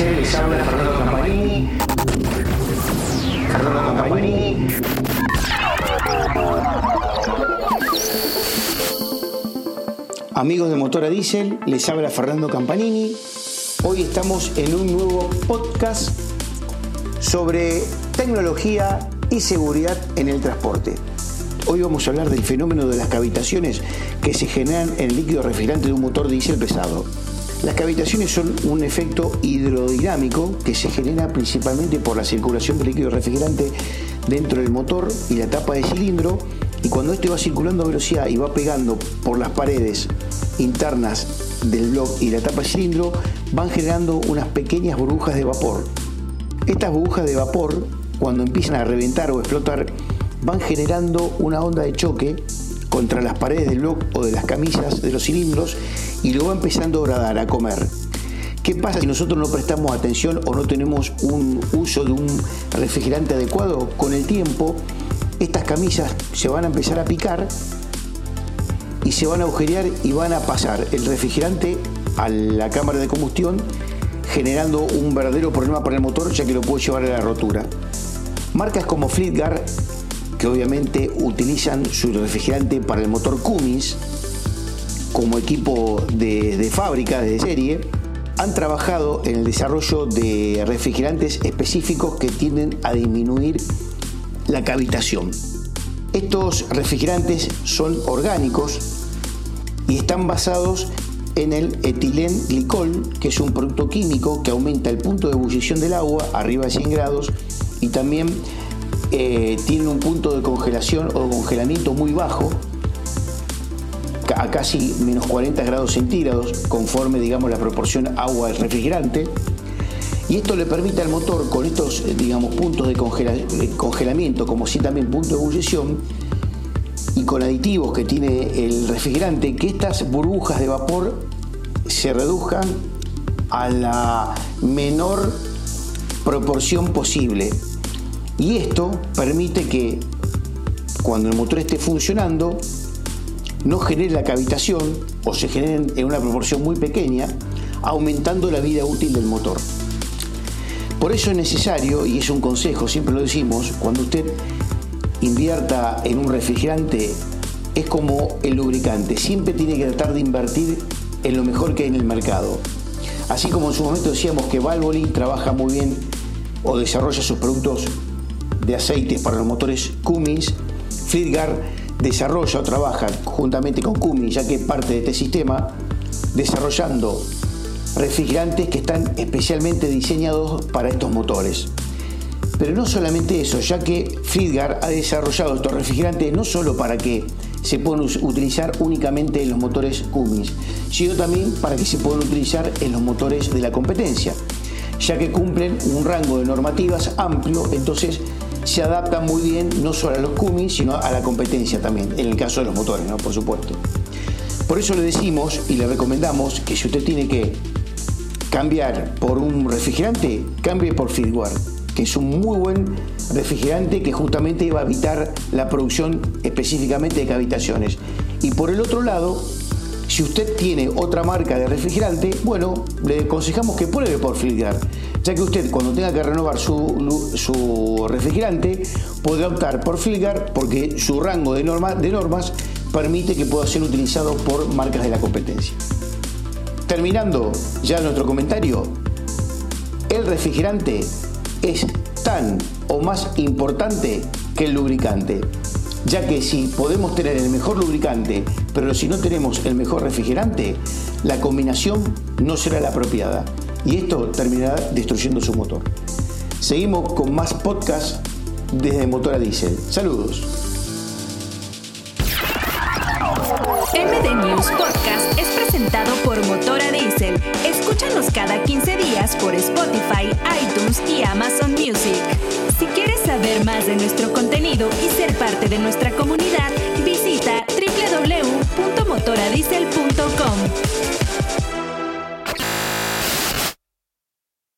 Les habla Fernando Campanini. Fernando Campanini. Amigos de Motora Diesel, les habla Fernando Campanini. Hoy estamos en un nuevo podcast sobre tecnología y seguridad en el transporte. Hoy vamos a hablar del fenómeno de las cavitaciones que se generan en el líquido refrigerante de un motor diésel pesado. Las cavitaciones son un efecto hidrodinámico que se genera principalmente por la circulación del líquido refrigerante dentro del motor y la tapa de cilindro y cuando este va circulando a velocidad y va pegando por las paredes internas del bloque y la tapa de cilindro van generando unas pequeñas burbujas de vapor. Estas burbujas de vapor cuando empiezan a reventar o explotar van generando una onda de choque contra las paredes del bloque o de las camisas de los cilindros y lo va empezando a gradar, a comer. ¿Qué pasa si nosotros no prestamos atención o no tenemos un uso de un refrigerante adecuado? Con el tiempo, estas camisas se van a empezar a picar y se van a agujerear y van a pasar el refrigerante a la cámara de combustión generando un verdadero problema para el motor ya que lo puede llevar a la rotura. Marcas como Fleetguard, que obviamente utilizan su refrigerante para el motor Cummins, como equipo de, fábrica, de serie, han trabajado en el desarrollo de refrigerantes específicos que tienden a disminuir la cavitación. Estos refrigerantes son orgánicos y están basados en el etilenglicol, que es un producto químico que aumenta el punto de ebullición del agua arriba de 100 grados y también eh, tiene un punto de congelación o congelamiento muy bajo a casi menos 40 grados centígrados, conforme digamos la proporción agua del refrigerante. Y esto le permite al motor, con estos eh, digamos, puntos de congelamiento, como si también punto de ebullición, y con aditivos que tiene el refrigerante, que estas burbujas de vapor se reduzcan a la menor proporción posible. Y esto permite que cuando el motor esté funcionando, no genere la cavitación o se generen en una proporción muy pequeña, aumentando la vida útil del motor. Por eso es necesario, y es un consejo, siempre lo decimos, cuando usted invierta en un refrigerante, es como el lubricante, siempre tiene que tratar de invertir en lo mejor que hay en el mercado. Así como en su momento decíamos que Valvoline trabaja muy bien o desarrolla sus productos de aceites para los motores Cummins, Fleetguard desarrolla o trabaja juntamente con Cummins, ya que es parte de este sistema, desarrollando refrigerantes que están especialmente diseñados para estos motores. Pero no solamente eso, ya que Fleetguard ha desarrollado estos refrigerantes no solo para que se puedan utilizar únicamente en los motores Cummins, sino también para que se puedan utilizar en los motores de la competencia, ya que cumplen un rango de normativas amplio, entonces se adaptan muy bien no solo a los Cummins, sino a la competencia también, en el caso de los motores, ¿no? por supuesto. Por eso le decimos y le recomendamos que si usted tiene que cambiar por un refrigerante, cambie por Fieldguard, que es un muy buen refrigerante que justamente va a evitar la producción específicamente de cavitaciones. Y por el otro lado, si usted tiene otra marca de refrigerante, bueno, le aconsejamos que pruebe por Fieldguard ya que usted cuando tenga que renovar su, refrigerante podrá optar por Filgar porque su rango de, de normas permite que pueda ser utilizado por marcas de la competencia. Terminando ya nuestro comentario, el refrigerante es tan o más importante que el lubricante, ya que si podemos tener el mejor lubricante, pero si no tenemos el mejor refrigerante, la combinación no será la apropiada y esto terminará destruyendo su motor. Seguimos con más podcast desde Motora Diesel. Saludos. MD News Podcast es presentado por Motora Diesel. Escúchanos cada 15 días por Spotify, iTunes y Amazon Music. Si quieres saber más de nuestro contenido y ser parte de nuestra comunidad,